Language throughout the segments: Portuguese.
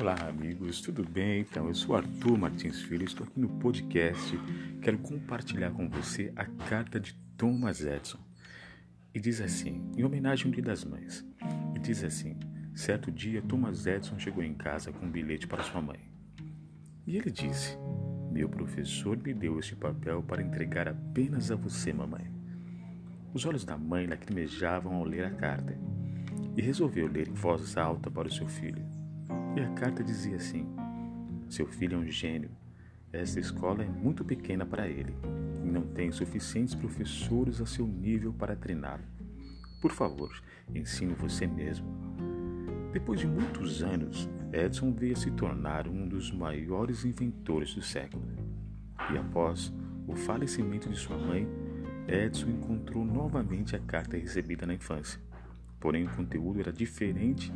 Olá, amigos, tudo bem? Então, eu sou Arthur Martins Filho, estou aqui no podcast. Quero compartilhar com você a carta de Thomas Edison. E diz assim, em homenagem ao Dia das Mães. E diz assim: certo dia, Thomas Edison chegou em casa com um bilhete para sua mãe. E ele disse: Meu professor me deu este papel para entregar apenas a você, mamãe. Os olhos da mãe lacrimejavam ao ler a carta e resolveu ler em voz alta para o seu filho. E a carta dizia assim: Seu filho é um gênio. Esta escola é muito pequena para ele e não tem suficientes professores a seu nível para treiná-lo. Por favor, ensine você mesmo. Depois de muitos anos, Edison veio a se tornar um dos maiores inventores do século. E após o falecimento de sua mãe, Edison encontrou novamente a carta recebida na infância. Porém, o conteúdo era diferente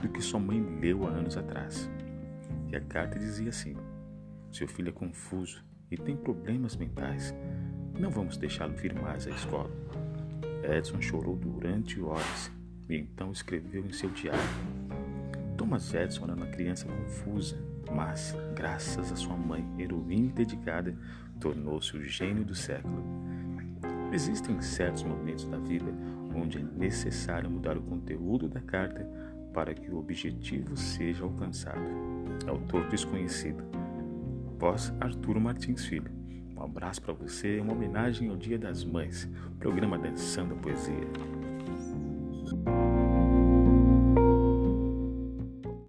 do que sua mãe leu há anos atrás. E a carta dizia assim: Seu filho é confuso e tem problemas mentais. Não vamos deixá-lo vir mais à escola. Edson chorou durante horas e então escreveu em seu diário. Thomas Edison era uma criança confusa, mas, graças à sua mãe, heroína e dedicada, tornou-se o gênio do século. Existem certos momentos da vida onde é necessário mudar o conteúdo da carta para que o objetivo seja alcançado. Autor desconhecido. Voz Arturo Martins Filho. Um abraço para você, uma homenagem ao Dia das Mães. Programa Dançando a Poesia.